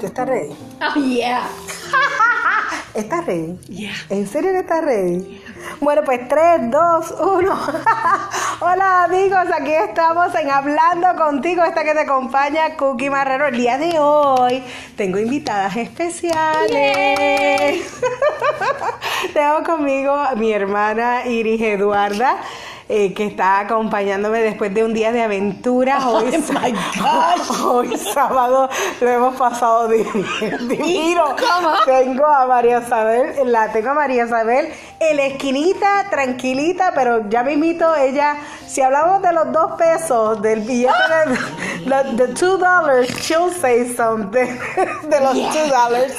¿Tú estás ready? Oh, yeah. ¿Estás ready? Yeah. ¿En serio que estás ready? Bueno, pues 3, 2, 1. Hola amigos, aquí estamos en Hablando Contigo, esta que te acompaña Cookie Marrero. El día de hoy tengo invitadas especiales. tengo conmigo a mi hermana Iris Eduarda. Eh, que está acompañándome después de un día de aventuras. Hoy, Oh hoy sábado lo hemos pasado de divino. Tengo a María Isabel, la tengo a María Isabel en la esquinita, tranquilita, pero ya mismito ella, si hablamos de los dos pesos, del billete de, los- de two dollars, she'll say something, de los Yeah. two dollars.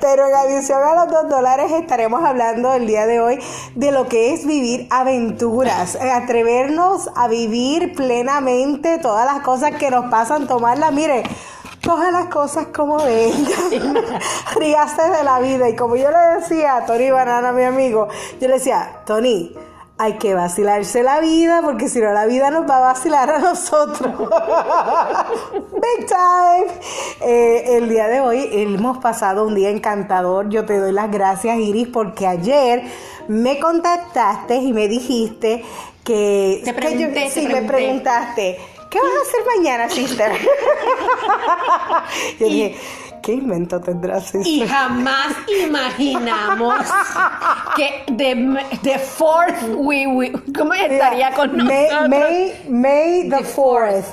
Pero en adición a los dos dólares estaremos hablando el día de hoy de lo que es vivir aventuras, atrevernos a vivir plenamente todas las cosas que nos pasan, tomarlas, mire, coja las cosas como vengan, ríase de la vida. Y como yo le decía a Tony Banana, mi amigo, yo le decía, Tony, hay que vacilarse la vida porque si no la vida nos va a vacilar a nosotros. Big time. Eh, el día de hoy hemos pasado un día encantador. Yo te doy las gracias, Iris, porque ayer me contactaste y me dijiste que... Te que te sí, me preguntaste. ¿Qué vas a hacer mañana, sister? Yo dije, ¿qué invento tendrás, sister? Y jamás imaginamos que the, the fourth we, we- ¿cómo estaría con May, nosotros? May, May the The 4th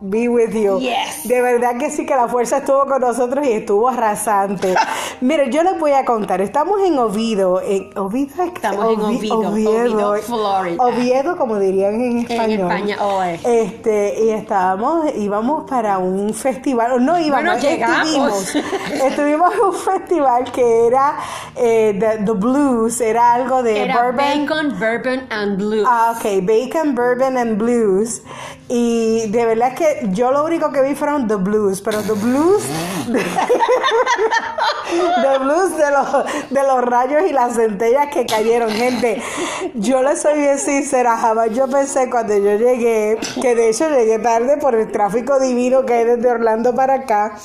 be with you. Yes. De verdad que sí que la fuerza estuvo con nosotros y estuvo arrasante. Mire, yo les voy a contar, estamos en Oviedo, en Oviedo, Estamos en Oviedo, Oviedo, Florida. Oviedo, como dirían en español. España, oh, eh. Este, y estábamos, íbamos para un festival, no íbamos, Bueno, llegamos. estuvimos, estuvimos en un festival que era eh, the, the Blues, era algo de Era bourbon. bacon, bourbon and blue. Ah, ok, Bacon, Bourbon and Blues. Y de verdad que yo lo único que vi fueron The Blues, pero The Blues. The Blues de los, de los rayos y las centellas que cayeron, gente. Yo le soy bien sincera, jamás yo pensé cuando yo llegué, que de hecho llegué tarde por el tráfico divino que hay desde Orlando para acá.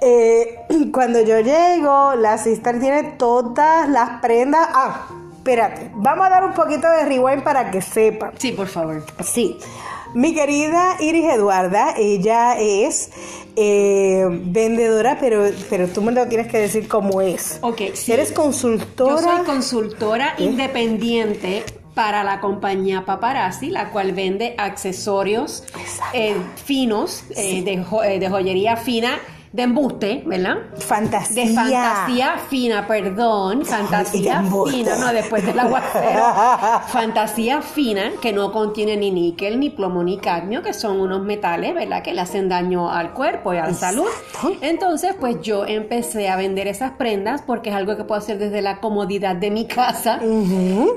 Eh, cuando yo llego, la sister tiene todas las prendas. Ah, espérate, vamos a dar un poquito de rewind para que sepan. Sí, por favor. Sí, mi querida Iris Eduarda, ella es eh, vendedora, pero, pero tú me lo tienes que decir cómo es. Ok, sí. Eres Yo consultora. soy consultora independiente para la compañía Paparazzi, la cual vende accesorios eh, finos, eh, de, jo- eh, de joyería fina, de embuste, ¿verdad? fantasía. De fantasía fina, perdón, fantasía fina, no, después del aguacero. fantasía fina, que no contiene ni níquel, ni plomo, ni cadmio, que son unos metales, ¿verdad? Que le hacen daño al cuerpo y a la salud. Entonces, pues yo empecé a vender esas prendas porque es algo que puedo hacer desde la comodidad de mi casa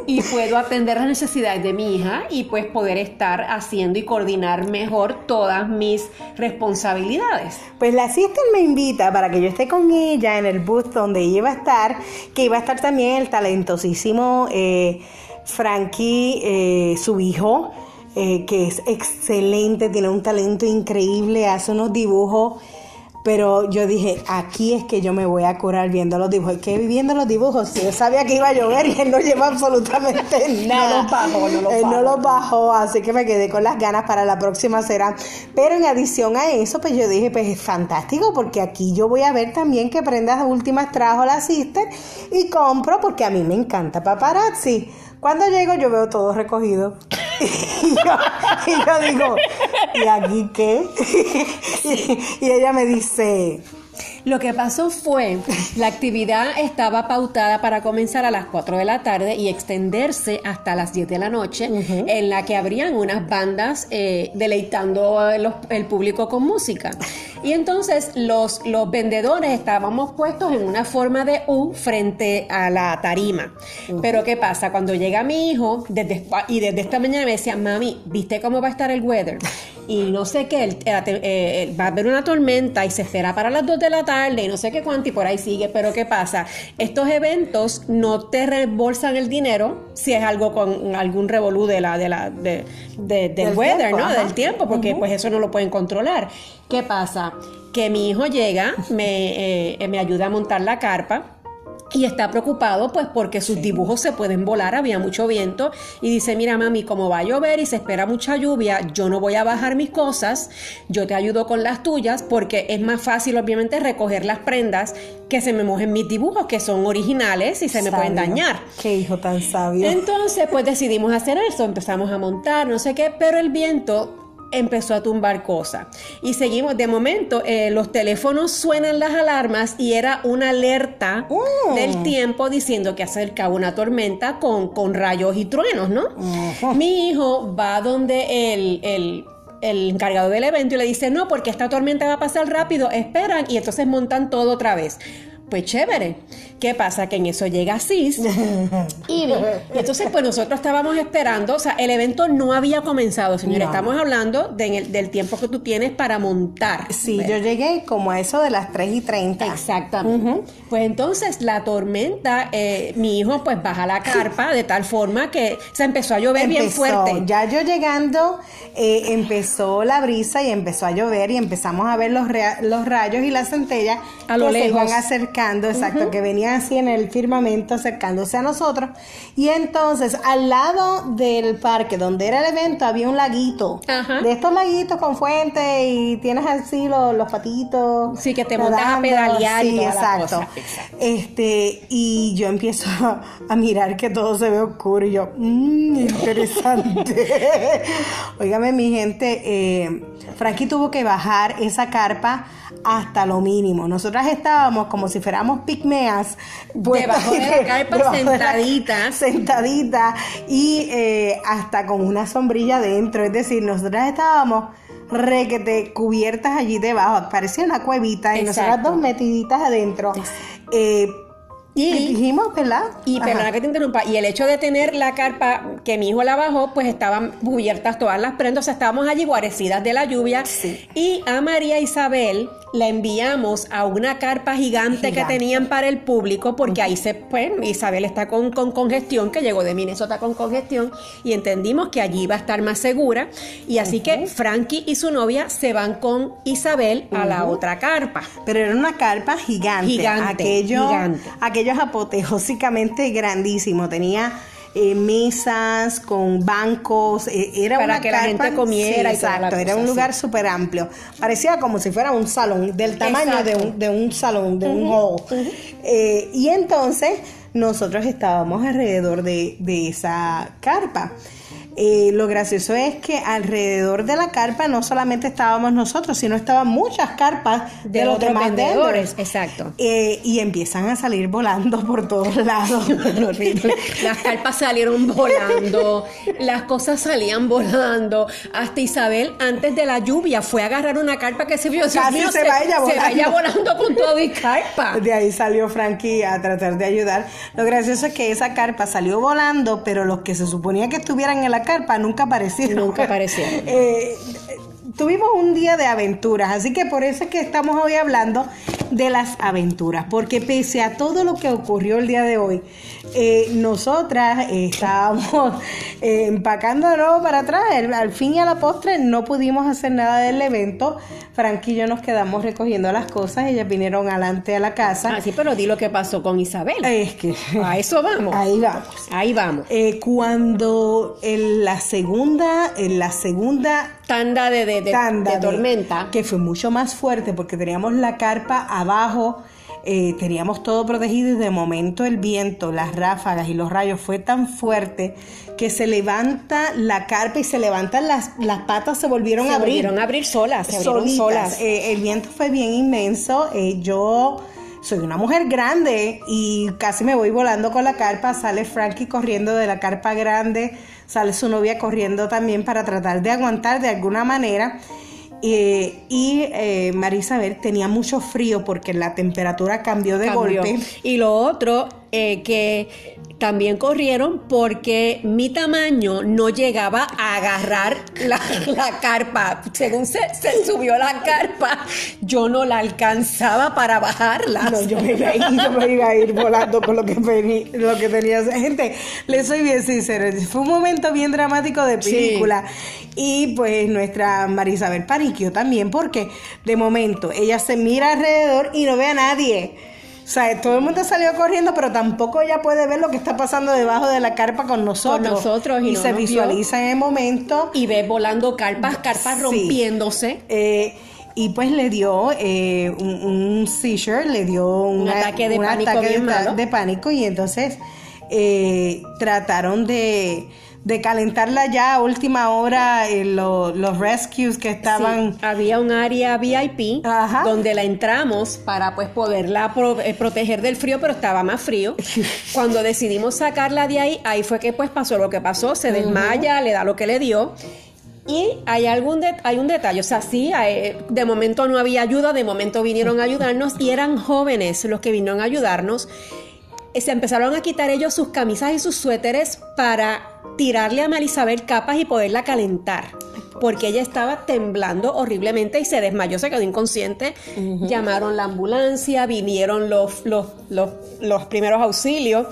y puedo atender las necesidades de mi hija y pues poder estar haciendo y coordinar mejor todas mis responsabilidades. Pues la sister me invita para que yo esté con ella en el booth donde ella iba a estar, que iba a estar también el talentosísimo eh, Frankie, eh, su hijo, eh, que es excelente, tiene un talento increíble, hace unos dibujos. Pero yo dije, aquí es que yo me voy a curar viendo los dibujos. ¿Qué viendo los dibujos? Si yo sabía que iba a llover y él no lleva absolutamente nada. los bajó, no los Él no los bajó, así que me quedé con las ganas para la próxima será. Pero en adición a eso, pues yo dije, pues es fantástico, porque aquí yo voy a ver también qué prendas últimas trajo la sister y compro, porque a mí me encanta paparazzi. Cuando llego yo veo todo recogido. Y, yo, y yo digo, ¿y aquí qué? y, y ella me dice, Lo que pasó fue, la actividad estaba pautada para comenzar a las 4 de la tarde y extenderse hasta las 10 de la noche, en la que habrían unas bandas eh, deleitando los- el público con música. Y entonces los, los vendedores estábamos puestos en una forma de U frente a la tarima. Pero ¿qué pasa? Cuando llega mi hijo, desde, y desde esta mañana me decía, mami, ¿viste cómo va a estar el weather? Y no sé qué, eh, va a haber una tormenta y se espera para las 2 de la tarde y no sé qué cuánto y por ahí sigue, pero ¿qué pasa? Estos eventos no te reembolsan el dinero si es algo con algún revolú de la, de la, de, del, weather, ¿no? Del tiempo, porque pues eso no lo pueden controlar. ¿Qué pasa? Que mi hijo llega, me, eh, me ayuda a montar la carpa y está preocupado pues porque sus dibujos se pueden volar, había mucho viento y dice, mira mami, como va a llover y se espera mucha lluvia, yo no voy a bajar mis cosas, yo te ayudo con las tuyas porque es más fácil obviamente recoger las prendas que se me mojen mis dibujos que son originales y se me pueden dañar. Qué hijo tan sabio. Entonces pues decidimos hacer eso, empezamos a montar, no sé qué, pero el viento empezó a tumbar cosas. Y seguimos, de momento, eh, los teléfonos suenan las alarmas y era una alerta mm. del tiempo diciendo que acercaba una tormenta con, con rayos y truenos, ¿no? Mi hijo va donde el, el el encargado del evento y le dice, no, porque esta tormenta va a pasar rápido, esperan y entonces montan todo otra vez. Pues chévere. ¿Qué pasa? Que en eso llega Cis y, entonces pues nosotros estábamos esperando, o sea, el evento no había comenzado, señor. Estamos hablando del tiempo que tú tienes para montar. Sí, yo llegué como a eso de las 3 y 30. Exactamente. Pues entonces la tormenta, eh, mi hijo pues baja la carpa de tal forma que se empezó a llover bien fuerte. Ya yo llegando, eh, empezó la brisa y empezó a llover y empezamos a ver los, los rayos y las centellas a lo lejos. se iban acercando, exacto, que venían así en el firmamento acercándose a nosotros. Y entonces al lado del parque donde era el evento había un laguito. De estos laguitos con fuente y tienes así los, los patitos. Sí, que te montas a pedalear y exacto. Este, y yo empiezo a, mirar que todo se ve oscuro y yo, mmm, interesante. Óigame, mi gente, eh, Frankie tuvo que bajar esa carpa hasta lo mínimo. Nosotras estábamos como si fuéramos pigmeas. Debajo de la carpa sentaditas. Sentadita y eh, hasta con una sombrilla dentro. Es decir, nosotras estábamos requete cubiertas allí debajo. Parecía una cuevita y nosotras dos metiditas adentro. Eh, y, dijimos, ¿verdad? Y perdona que te interrumpa, y el hecho de tener la carpa que mi hijo la bajó, pues estaban cubiertas todas las prendas, estábamos allí guarecidas de la lluvia. Y a María Isabel la enviamos a una carpa gigante, que tenían para el público, porque ahí se, pues, Isabel está con, congestión, que llegó de Minnesota con congestión, y entendimos que allí iba a estar más segura. Y así que Frankie y su novia se van con Isabel a la otra carpa. Pero era una carpa gigante. Gigante. Aquello, gigante. aquello es apoteósicamente grandísimo. Tenía eh, mesas con bancos, eh, era para una que la gente comiera. exacto, era un lugar súper amplio. Parecía como si fuera un salón, del tamaño de un, de un, salón, de un hall. Eh, y entonces nosotros estábamos alrededor de, de esa carpa. Eh, lo gracioso es que alrededor de la carpa no solamente estábamos nosotros, sino estaban muchas carpas de, los demás vendedores. Exacto. Eh, y empiezan a salir volando por todos lados. las carpas salieron volando, las cosas salían volando. Hasta Isabel, antes de la lluvia, fue a agarrar una carpa que se vio. Casi se, vaya volando. Se vaya volando con todo y carpa. De ahí salió Frankie a tratar de ayudar. Lo gracioso es que esa carpa salió volando, pero los que se suponía que estuvieran en la carpa nunca aparecieron. Nunca aparecieron. Eh, tuvimos un día de aventuras, así que por eso es que estamos hoy hablando de las aventuras, porque pese a todo lo que ocurrió el día de hoy, eh, nosotras estábamos eh, empacándonos para atrás. Al fin y a la postre no pudimos hacer nada del evento. Frank y yo nos quedamos recogiendo las cosas. Ellas vinieron adelante a la casa. Ah, sí, pero di lo que pasó con Isabel. Es que. A eso vamos. Ahí vamos. Ahí vamos. Eh, cuando en la segunda, en la segunda tanda de, de, tormenta. que fue mucho más fuerte porque teníamos la carpa abajo eh, teníamos todo protegido y de momento el viento, las ráfagas y los rayos fue tan fuerte que se levanta la carpa y se levantan las, las patas, se volvieron a abrir. Se volvieron a abrir solas, se abrieron solas. Eh, el viento fue bien inmenso. Eh, yo soy una mujer grande y casi me voy volando con la carpa. Sale Frankie corriendo de la carpa grande, sale su novia corriendo también para tratar de aguantar de alguna manera. Eh, y eh, María Isabel tenía mucho frío porque la temperatura cambió de golpe. Y lo otro, eh, que también corrieron porque mi tamaño no llegaba a agarrar la, carpa. Según se, subió la carpa, yo no la alcanzaba para bajarla. No, yo me iba a ir, yo me iba a ir volando con lo que, lo que tenía. Gente, le soy bien sincera, fue un momento bien dramático de película. Y pues nuestra Marisabel Paniquio también, porque de momento ella se mira alrededor y no ve a nadie. O sea, todo el mundo salió corriendo, pero tampoco ella puede ver lo que está pasando debajo de la carpa con nosotros. Con nosotros y, se visualiza en el momento. Y ve volando carpas, carpas rompiéndose. Eh, y pues le dio eh, un, seizure, le dio un ataque de pánico de, pánico y entonces eh, trataron de de calentarla ya a última hora en los rescues que estaban. había un área VIP donde la entramos para pues poderla eh, proteger del frío, pero estaba más frío. Cuando decidimos sacarla de ahí, ahí fue que pues pasó lo que pasó, se desmaya, le da lo que le dio. Y hay algún hay un detalle, o sea, sí, de momento no había ayuda, de momento vinieron a ayudarnos y eran jóvenes los que vinieron a ayudarnos. Se empezaron a quitar ellos sus camisas y sus suéteres para tirarle a Marisabel capas y poderla calentar. Porque ella estaba temblando horriblemente y se desmayó, se quedó inconsciente. Llamaron la ambulancia, vinieron los, los, los, primeros auxilios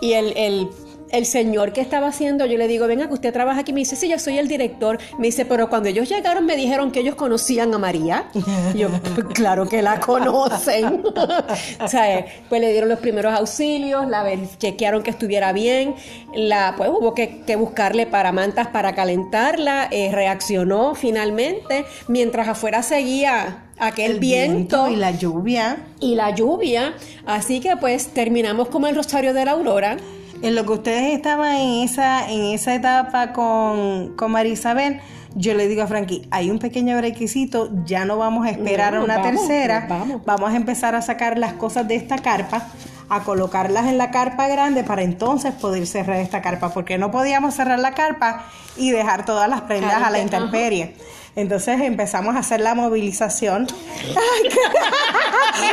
y el, el el señor que estaba haciendo, yo le digo, venga, que usted trabaja aquí. Me dice, sí, yo soy el director. Me dice, pero cuando ellos llegaron me dijeron que ellos conocían a María. yo, claro que la conocen. o sea, pues le dieron los primeros auxilios, la chequearon que estuviera bien. La, pues hubo que, buscarle para mantas para calentarla. Eh, reaccionó finalmente. Mientras afuera seguía aquel viento, y la lluvia. Y la lluvia. Así que pues terminamos como el Rosario de la Aurora en lo que ustedes estaban en esa, en esa etapa con, con Marisabel, yo le digo a Frankie, hay un pequeño requisito, ya no vamos a esperar a una tercera, vamos. vamos a empezar a sacar las cosas de esta carpa, a colocarlas en la carpa grande para entonces poder cerrar esta carpa, porque no podíamos cerrar la carpa y dejar todas las prendas a la intemperie. Entonces empezamos a hacer la movilización.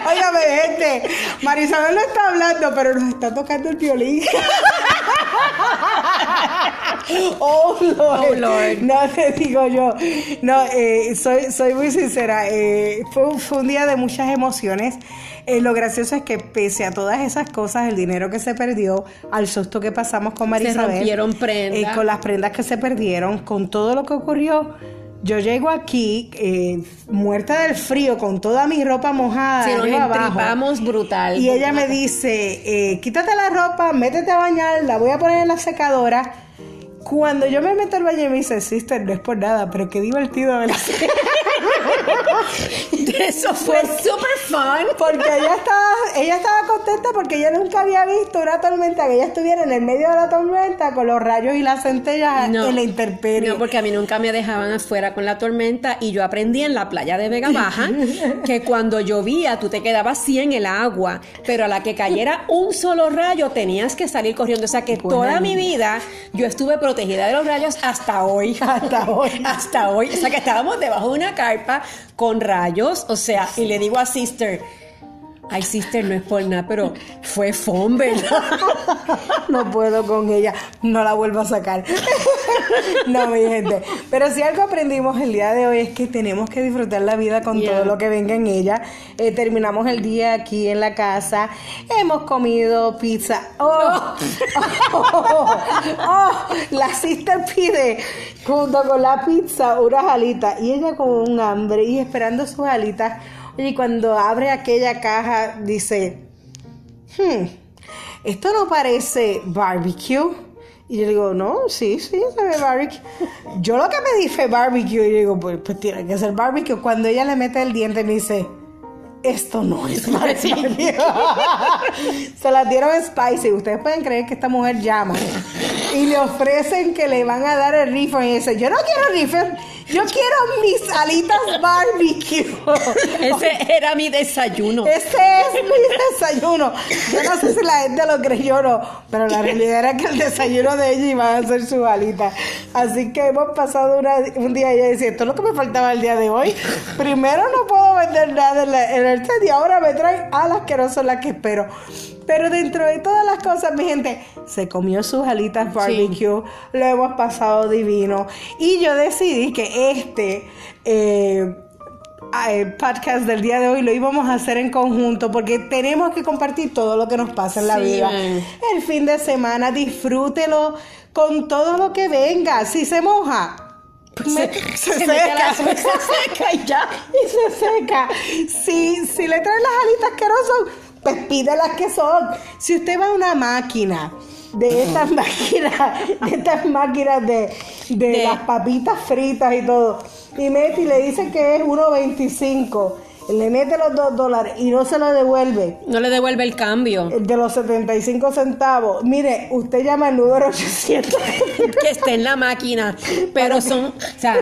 Óigame, gente, Marisabel no está hablando, pero nos está tocando el violín. oh, Lord. No te digo yo. No, eh, soy, soy muy sincera. Eh, fue, fue, un día de muchas emociones. Eh, lo gracioso es que pese a todas esas cosas, el dinero que se perdió, al susto que pasamos con Marisabel, se rompieron prendas. con las prendas que se perdieron, con todo lo que ocurrió, yo llego aquí eh, muerta del frío con toda mi ropa mojada. Sí, nos entripamos brutal. Y ella me dice, eh, quítate la ropa, métete a bañar, la voy a poner en la secadora. Cuando yo me meto al baño me dice, sister, no es por nada, pero qué divertido ver Eso fue súper fun. Porque ella estaba, ella estaba contenta porque ella nunca había visto una tormenta, que ella estuviera en el medio de la tormenta con los rayos y las centellas en la intemperie. No, porque a mí nunca me dejaban afuera con la tormenta y yo aprendí en la playa de Vega Baja que cuando llovía tú te quedabas así en el agua, pero a la que cayera un solo rayo tenías que salir corriendo. O sea que toda mi vida yo estuve protegida de los rayos hasta hoy. Hasta hoy. hasta hoy. O sea que estábamos debajo de una carpa con rayos, o sea, y le digo a Sister, Ay, sister, no es por nada, pero fue ¿verdad? no puedo con ella, no la vuelvo a sacar. no, mi gente. Pero si algo aprendimos el día de hoy es que tenemos que disfrutar la vida con todo lo que venga en ella. Eh, terminamos el día aquí en la casa, hemos comido pizza. Oh, oh, oh, la sister pide junto con la pizza unas alitas y ella con un hambre y esperando sus alitas y cuando abre aquella caja dice, hmm, esto no parece barbecue. Y yo digo, no, sí, sí, se ve barbecue. Yo lo que me dije barbecue y digo, pues, pues tiene que ser barbecue. Cuando ella le mete el diente me dice, esto no es barbecue. se la dieron spicy. Ustedes pueden creer que esta mujer llama y le ofrecen que le van a dar el rifle y dice, yo no quiero rifle yo quiero mis alitas barbecue. Ese era mi desayuno. Ese es mi desayuno. Yo no sé si la gente lo creyó o no, pero la realidad era que el desayuno de ella iba a ser su alita. Así que hemos pasado un día y ella dice, esto es lo que me faltaba el día de hoy. Primero no puedo vender nada en, el set y ahora me traen alas que no son las que espero. Pero dentro de todas las cosas, mi gente, se comió sus alitas barbecue, lo hemos pasado divino. Y yo decidí que este eh, el podcast del día de hoy lo íbamos a hacer en conjunto porque tenemos que compartir todo lo que nos pasa en la vida. El fin de semana, disfrútelo con todo lo que venga. Si se moja, pues se, seca. se, seca y ya. Y se seca. Si, si le traen las alitas que no son, pues pide las que son. Si usted va a una máquina de estas máquinas, de estas máquinas de, de, las papitas fritas y todo, y mete y le dice que es 1.25 le mete los 2 dólares y no se lo devuelve. No le devuelve el cambio. De los 75 centavos. Mire, usted llama al número 800. que esté en la máquina. Pero son, o sea,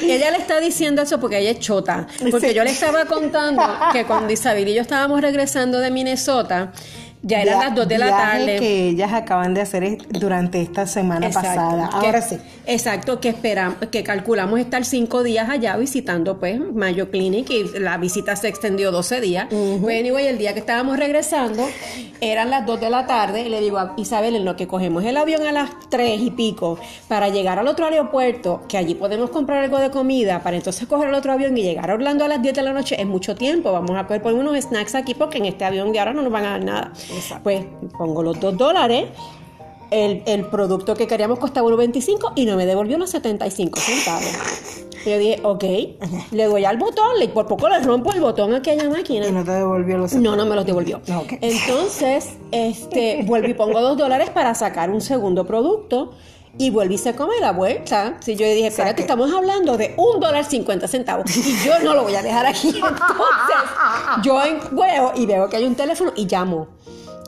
ella le está diciendo eso porque ella es chota. Porque yo le estaba contando que cuando Isabel y yo estábamos regresando de Minnesota, ya eran las 2 de la tarde. que ellas acaban de hacer durante esta semana pasada. Ahora sí. Exacto, que esperamos, que calculamos estar 5 días allá visitando pues Mayo Clinic y la visita se extendió 12 días. Bueno, y el día que estábamos regresando eran las 2 de la tarde y le digo a Isabel, en lo que cogemos el avión a las 3 y pico para llegar al otro aeropuerto, que allí podemos comprar algo de comida, para entonces coger el otro avión y llegar a Orlando a las 10 de la noche, es mucho tiempo. Vamos a poder poner unos snacks aquí porque en este avión de ahora no nos van a dar nada. Pues pongo los dos dólares. El, producto que queríamos costaba 1.25 y no me devolvió los 75 centavos. Yo dije, ok, le doy al botón, le, por poco le rompo el botón a aquella máquina. ¿Y no te devolvió los No, no me los devolvió. Entonces, este, vuelvo y pongo dos dólares para sacar un segundo producto y vuelve y se come la vuelta. Si yo le dije, espera, que estamos hablando de un dólar cincuenta centavos y yo no lo voy a dejar aquí. Entonces, yo veo y veo que hay un teléfono y llamo.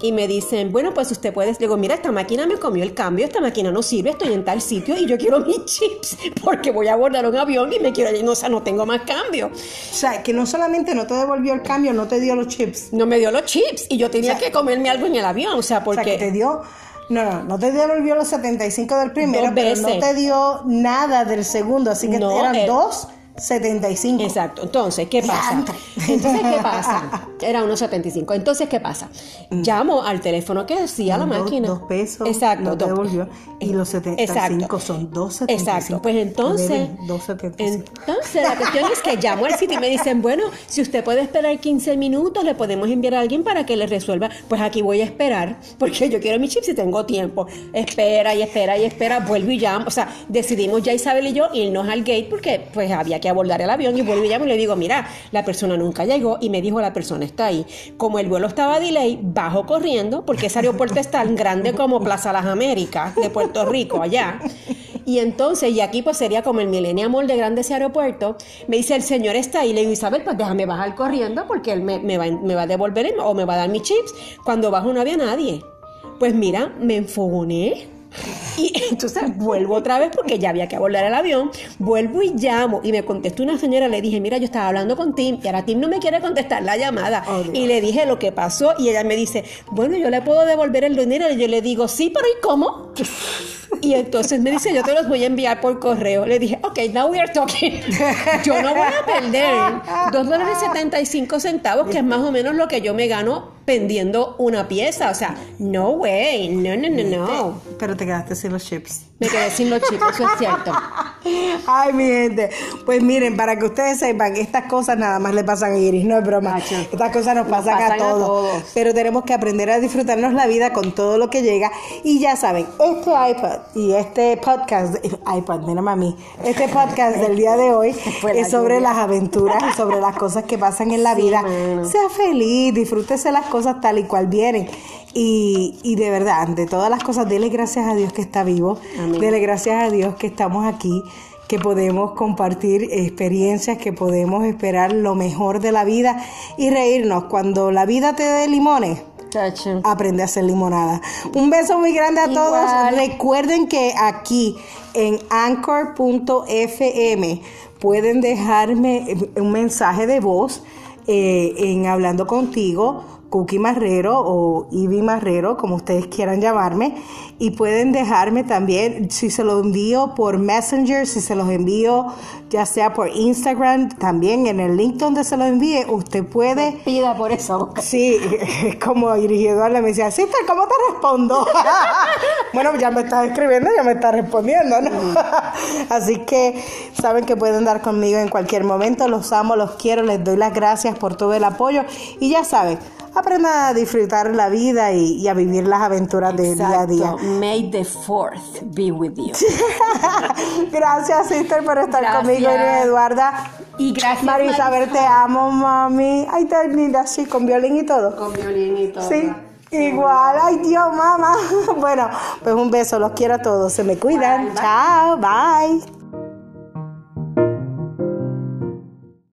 Y me dicen, bueno, pues usted puede. Digo, mira, esta máquina me comió el cambio, esta máquina no sirve, estoy en tal sitio y yo quiero mis chips porque voy a abordar un avión y me quiero no, o sea, no tengo más cambio. O sea, que no solamente no te devolvió el cambio, no te dio los chips. No me dio los chips y yo tenía que comerme algo en el avión, o sea, porque. O sea, que te dio no, no, no te devolvió los 75 del primero, pero no te dio nada del segundo, así que eran dos 75. Exacto. Entonces, ¿qué pasa? Entonces, ¿qué pasa? Era unos 75. Entonces, ¿qué pasa? Llamo al teléfono que decía la máquina. Dos pesos. Exacto. devolvió. Y los 75 son 2.75. Exacto. Pues entonces. Entonces, la cuestión es que llamo al sitio y me dicen, bueno, si usted puede esperar 15 minutos, le podemos enviar a alguien para que le resuelva. Pues aquí voy a esperar, porque yo quiero mi chip si tengo tiempo. Espera y espera y espera, vuelvo y llamo. O sea, decidimos ya Isabel y yo irnos al gate porque pues había que abordar el avión y vuelvo y llamo y le digo, mira, la persona nunca llegó y me dijo, la persona está ahí. Como el vuelo estaba delay, bajo corriendo, porque ese aeropuerto es tan grande como Plaza Las Américas de Puerto Rico, allá. Y entonces, y aquí pues sería como el Millennium Mall de grande ese aeropuerto, me dice, el señor está ahí, le digo, Isabel, pues déjame bajar corriendo porque él me, me, va, me va a devolver o me va a dar mis chips. Cuando bajo no había nadie. Pues mira, me enfogoné y entonces vuelvo otra vez porque ya había que abordar el avión. Vuelvo y llamo. Y me contestó una señora. Le dije, mira, yo estaba hablando con Tim y ahora Tim no me quiere contestar la llamada. Oh, y le dije lo que pasó. Y ella me dice, bueno, yo le puedo devolver el dinero. Y yo le digo, sí, pero ¿y cómo? Y entonces me dice, yo te los voy a enviar por correo. Le dije, ok, now we are talking. Yo no voy a perder 2 dólares 75 centavos, que es más o menos lo que yo me gano vendiendo una pieza. O sea, no way, no, no, no, no. Pero te quedaste sin los chips. Me quedé sin los chips, eso es cierto. Ay, mi gente. Pues miren, para que ustedes sepan, estas cosas nada más le pasan a Iris, no es broma. Estas cosas nos, pasan, a, todos. Pero tenemos que aprender a disfrutarnos la vida con todo lo que llega. Y ya saben, este iPad y este podcast, iPad, mira mami, este podcast del día de hoy es sobre las aventuras y sobre las cosas que pasan en la vida. Sea feliz, disfrútese las cosas tal y cual vienen. Y, y, de verdad, de todas las cosas, dele gracias a Dios que está vivo, dele gracias a Dios que estamos aquí, que podemos compartir experiencias, que podemos esperar lo mejor de la vida y reírnos. Cuando la vida te dé limones, aprende a hacer limonada. Un beso muy grande a todos. Recuerden que aquí en anchor.fm pueden dejarme un mensaje de voz eh, en hablando contigo Cookie Marrero o Ivy Marrero, como ustedes quieran llamarme, y pueden dejarme también, si se los envío por Messenger, si se los envío ya sea por Instagram, también en el link donde se los envíe, usted puede... Pida por eso. Sí, como dirigido me decía, Sister, ¿cómo te respondo? bueno, ya me estás escribiendo, ya me estás respondiendo, ¿no? Así que saben que pueden dar conmigo en cualquier momento, los amo, los quiero, les doy las gracias por todo el apoyo y ya saben, aprenda a disfrutar la vida y, a vivir las aventuras del día a día. May the fourth be with you. gracias, sister, por estar conmigo, Eduarda. Y gracias, Marisabel, te amo, mami. Ay, tan linda, sí, con violín y todo. Con violín y todo. Sí. Igual, ay Dios, mamá. Bueno, pues un beso, los quiero a todos. Se me cuidan. Chao, bye.